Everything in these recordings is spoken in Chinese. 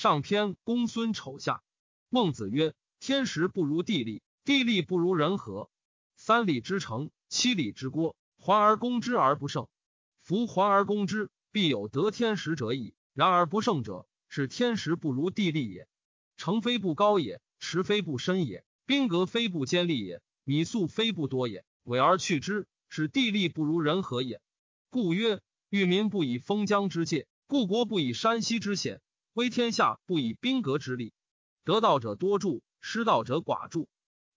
上篇公孙丑下。孟子曰：天时不如地利，地利不如人和。三里之城，七里之郭，环而攻之而不胜。夫环而攻之，必有得天时者矣。然而不胜者，是天时不如地利也。城非不高也，池非不深也，兵革非不坚利也，米粟非不多也。委而去之，是地利不如人和也。故曰：欲民不以封疆之界，故国不以山溪之险，威天下不以兵革之利。得道者多助，失道者寡助。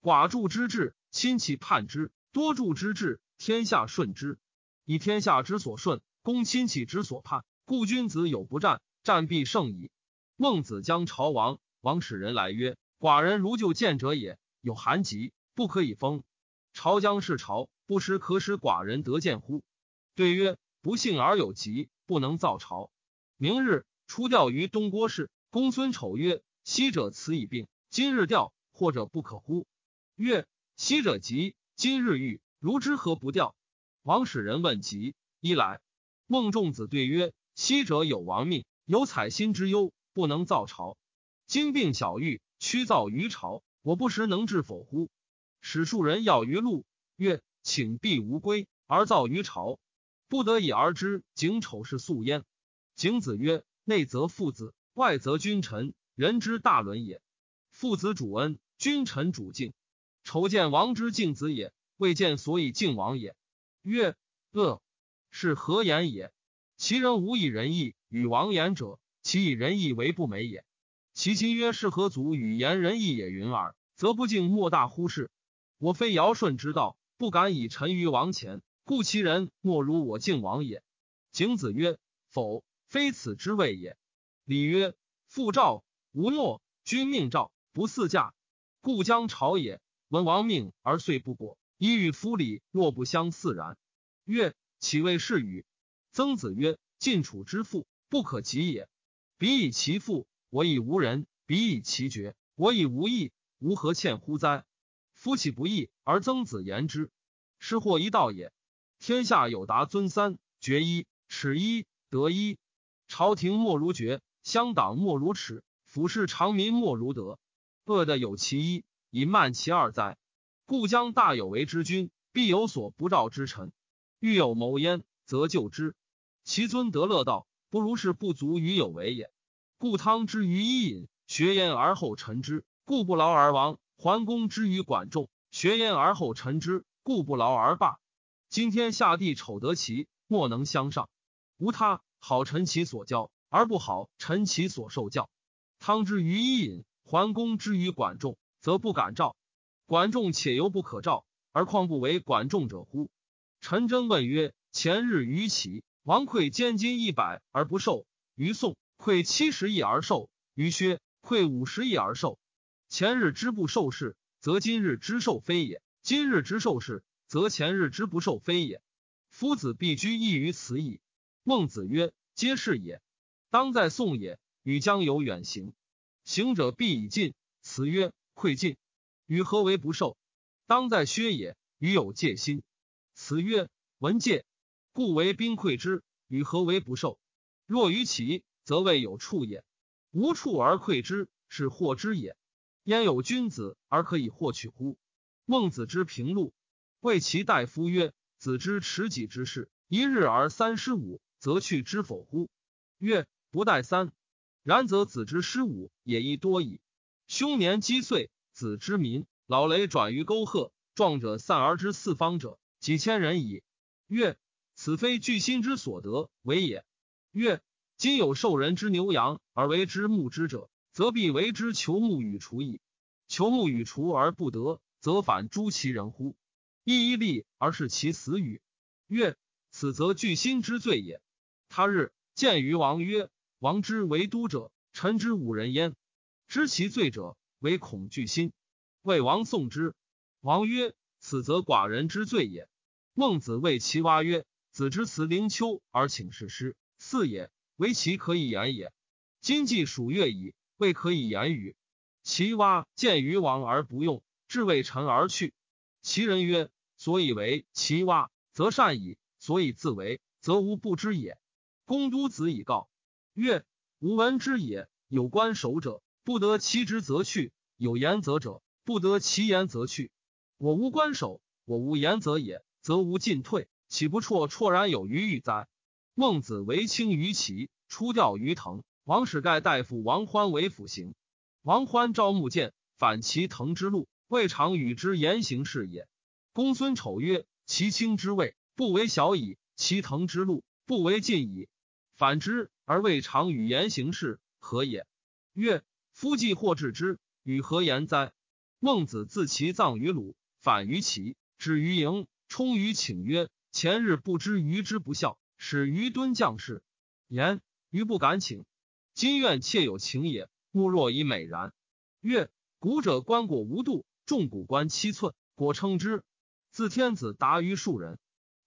寡助之至。亲戚叛之，多助之至；天下顺之，以天下之所顺，攻亲戚之所叛。故君子有不战，战必胜矣。孟子将朝王，王使人来曰：“寡人如就见者也，有寒疾，不可以封。朝将是朝，不时可使寡人得见乎？”对曰：“不幸而有疾，不能造朝。”明日出调于东郭氏。公孙丑曰：“昔者此以病，今日调，或者不可乎？”曰。昔者急，今日愈，如之何不调？王使人问疾，一来。孟仲子对曰：昔者有亡命，有采薪之忧，不能造朝。今病小愈，屈造于朝，我不时能治否乎？使庶人要于路，曰：请必无归，而造于朝，不得已而知。景丑是素焉。景子曰：内则父子，外则君臣，人之大伦也。父子主恩，君臣主敬。丑见王之敬子也，未见所以敬王也。曰：恶，是何言也？其人无以仁义与王言者，其以仁义为不美也。其亲曰：是何足与言仁义也？云耳，则不敬莫大乎是。我非尧舜之道，不敢以臣于王前，故其人莫如我敬王也。景子曰：否，非此之谓也。礼曰：父诏无诺，君命诏不嗣驾，故将朝也。闻王命而遂不果，以与夫礼若不相似然。曰：岂谓是与？曾子曰：晋楚之父，不可及也。彼以其父，我以无人；彼以其爵，我以无义。吾何欠乎哉？夫岂不义而曾子言之？是或一道也。天下有达尊三，爵一，耻一，德一。朝廷莫如爵，乡党莫如耻，俯视长民莫如德。恶的有其一。以慢其二哉？故将大有为之君，必有所不召之臣。欲有谋焉，则救之。其尊得乐道，不如是不足于有为也。故汤之于伊尹，学焉而后臣之，故不劳而亡；桓公之于管仲，学焉而后臣之，故不劳而罢。今天下地丑得其，莫能相上。无他，好臣其所教，而不好臣其所受教。汤之于伊尹，桓公之于管仲。则不敢召管仲，且犹不可召，而况不为管仲者乎？陈真问曰：前日于齐，王馈监金一百而不受；于宋，馈七十亿而受；于薛，馈五十亿而受。前日之不受事，则今日之受非也；今日之受事，则前日之不受非也。夫子必居异于此矣。孟子曰：皆是也。当在宋也，与将有远行，行者必以进。辞曰。愧尽，与何为不受？当在薛也，与有戒心。此曰闻戒，故为兵溃之。与何为不受？若于其，则未有处也。无处而溃之，是获之也。焉有君子而可以获取乎？孟子之平陆，谓其大夫曰：“子之持己之事，一日而三失五，则去之否乎？”曰：“不待三。然则子之失五也亦多矣。”凶年积岁，子之民老雷转于沟壑，壮者散而之四方者几千人矣。曰：此非巨心之所得为也。曰：今有受人之牛羊而为之牧之者，则必为之求牧与除矣。求牧与除而不得，则反诛其人乎？一一利而是其死与？曰：此则巨心之罪也。他日见于王曰：王之为都者，臣之五人焉。知其罪者为恐惧心，魏王送之。王曰：“此则寡人之罪也。”孟子谓其蛙曰：“子之辞灵丘而请事师，四也，唯其可以言也。今既属月矣，未可以言语。”其蛙见于王而不用，至谓臣而去。其人曰：“所以为其蛙，则善矣；所以自为，则无不知也。”公都子以告曰：“吾闻之也。”有官守者，不得其职则去；有言则者，不得其言则去。我无官守，我无言则也，则无进退，岂不绰绰然有余欲哉？孟子为轻于齐，出调于滕。王使盖大夫王欢为辅行。王欢招募见，反其滕之路，未尝与之言行事也。公孙丑曰：“其卿之位，不为小矣；其滕之路，不为近矣。反之而未尝与言行事，何也？”曰：“夫既或治之，与何言哉？”孟子自其葬于鲁。反于齐，止于营，冲于请曰：“前日不知于之不孝，使于敦将士。言于不敢请。今愿妾有情也，慕若以美然。”曰：“古者观果无度，重古观七寸，果称之。自天子达于庶人，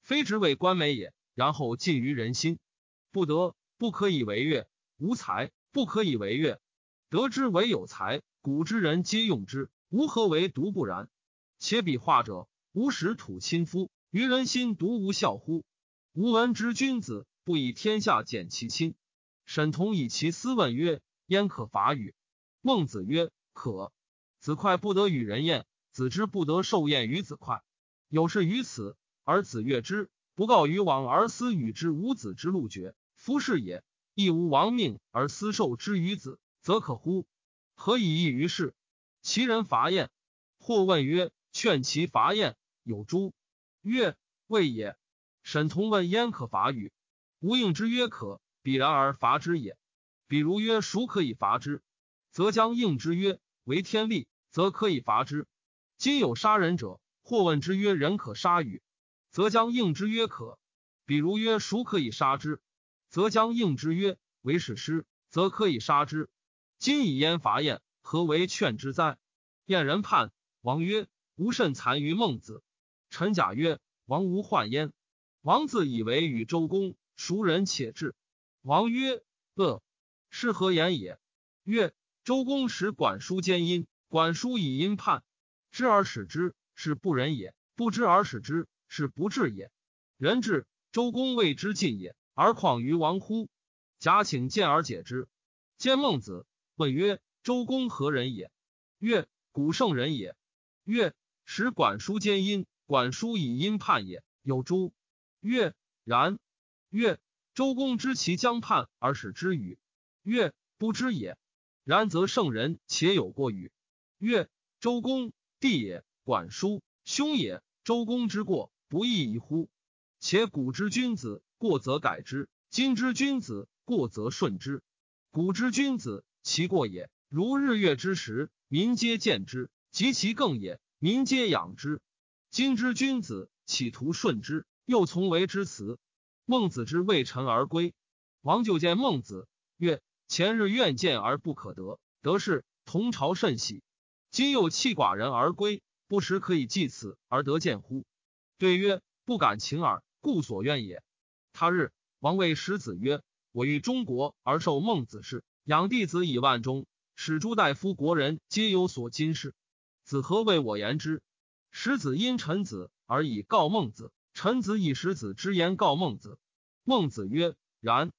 非直为观美也。然后尽于人心，不得不可以为乐。无才不可以为乐，得之为有才。古之人皆用之，吾何为独不然？”且比画者，吾使土亲夫，于人心独无效乎？吾闻之君子，不以天下减其亲。沈同以其斯问曰：“焉可伐与？”孟子曰：“可。子快不得与人宴，子之不得受宴于子快。有事于此，而子悦之，不告于王而思与之无子之路绝，夫是也。亦无亡命而私受之于子，则可乎？何以异于世？其人伐燕，或问曰：”劝其伐燕，有诸？曰：未也。沈同问焉可伐与？吾应之曰可，彼然而伐之也。比如曰孰可以伐之？则将应之曰为天利，则可以伐之。今有杀人者，或问之曰人可杀与？则将应之曰可。比如曰孰可以杀之？则将应之曰为使师，则可以杀之。今以焉伐燕，何为劝之哉？燕人叛，王曰。吾甚残于孟子。陈贾曰：“王无患焉。”王自以为与周公熟人，且至。王曰：“恶，是何言也？”曰：“周公使管叔兼阴，管叔以阴叛，知而使之，是不仁也；不知而使之，是不智也。人智，周公谓之尽也，而况于王乎？”假请见而解之。见孟子，问曰：“周公何人也？”曰：“古圣人也。”曰。使管叔兼阴，管叔以阴叛也。有诸？曰：然。曰：周公知其将叛而使之与？曰：不知也。然则圣人且有过与？曰：周公弟也，管叔兄也。周公之过不亦已乎？且古之君子过则改之，今之君子过则顺之。古之君子其过也，如日月之时，民皆见之，及其更也。民皆养之。今之君子企图顺之，又从为之辞。孟子之未臣而归，王就见孟子曰：“前日愿见而不可得，得是同朝甚喜。今又弃寡人而归，不时可以祭此而得见乎？”对曰：“不敢请耳，故所愿也。”他日，王谓使子曰：“我欲中国而受孟子氏，养弟子以万钟，使诸大夫国人皆有所今事。”子何为我言之？使子因臣子而以告孟子，臣子以使子之言告孟子。孟子曰：“然。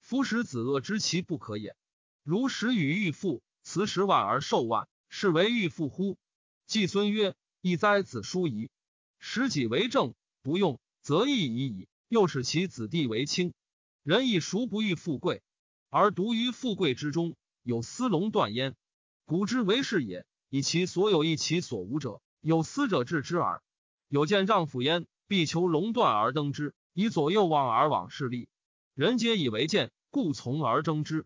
夫使子恶之其不可也。如使与欲父辞十万而受万，是为欲父乎？”季孙曰：“亦哉子叔矣！使己为政，不用，则义已矣。又使其子弟为轻。人亦孰不欲富贵，而独于富贵之中有私龙断焉？古之为是也。”以其所有，以其所无者，有思者治之耳。有见丈夫焉，必求龙断而登之，以左右望而往势利。人皆以为见，故从而争之。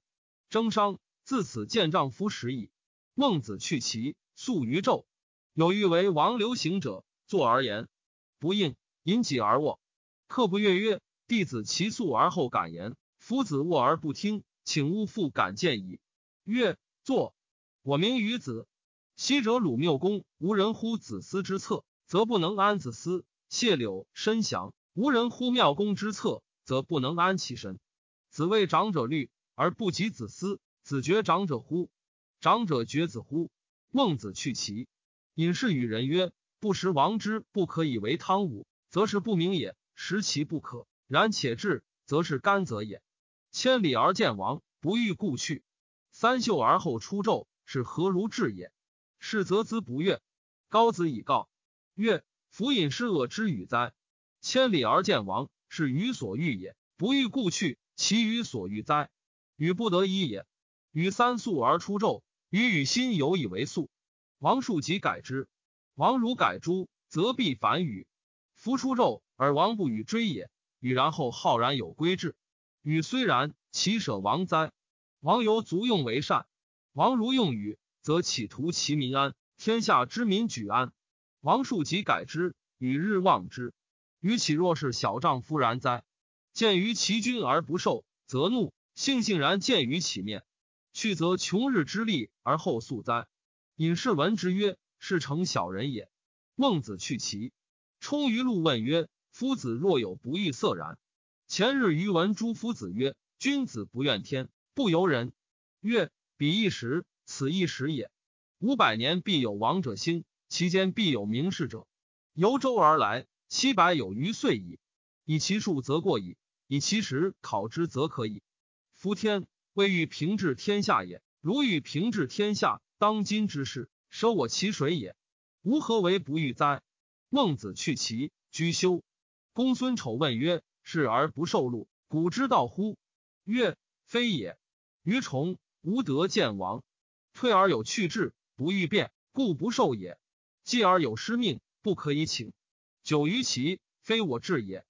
争商自此见丈夫时矣。孟子去其宿于纣，有欲为王流行者，坐而言不应，引己而卧。客不悦曰：“弟子其素而后敢言，夫子卧而不听，请勿复敢见矣。”曰：“坐。我名于子。”昔者鲁缪公无人乎子思之策，则不能安子思；谢柳申祥无人乎妙公之策，则不能安其身。子谓长者虑而不及子思，子觉长者乎？长者觉子乎？孟子去其隐士与人曰：“不食王之不可以为汤武，则是不明也；食其不可，然且至，则是甘则也。千里而见王，不欲故去。”三秀而后出纣，是何如至也？是则兹不悦。高子以告曰：“夫饮失恶之与哉？千里而见王，是予所欲也。不欲故去，其予所欲哉？予不得已也。与三素而出纣，予与心有以为素。王数即改之。王如改诸，则必反与。夫出纣而王不与追也。与然后浩然有归志。与虽然，其舍王哉？王犹足用为善。王如用与，则企图其民安。”天下之民举安，王庶即改之，与日望之。于岂若是小丈夫然哉？见于其君而不受，则怒；悻悻然见于其面，去则穷日之利而后速哉？隐士闻之曰：“是成小人也。”孟子去其冲于路问曰：“夫子若有不欲色然？”前日于闻诸夫子曰：“君子不怨天，不由人。”曰：“彼一时，此一时也。”五百年必有王者兴，其间必有名士者。由周而来，七百有余岁矣。以其数则过矣，以其时考之则可矣。夫天未欲平治天下也，如欲平治天下，当今之事，舍我其水也。吾何为不欲哉？孟子去其居休。公孙丑问曰：“是而不受禄，古之道乎？”曰：“非也。”于崇无德见王，退而有去志。不欲变，故不受也。继而有失命，不可以请。久于其，非我志也。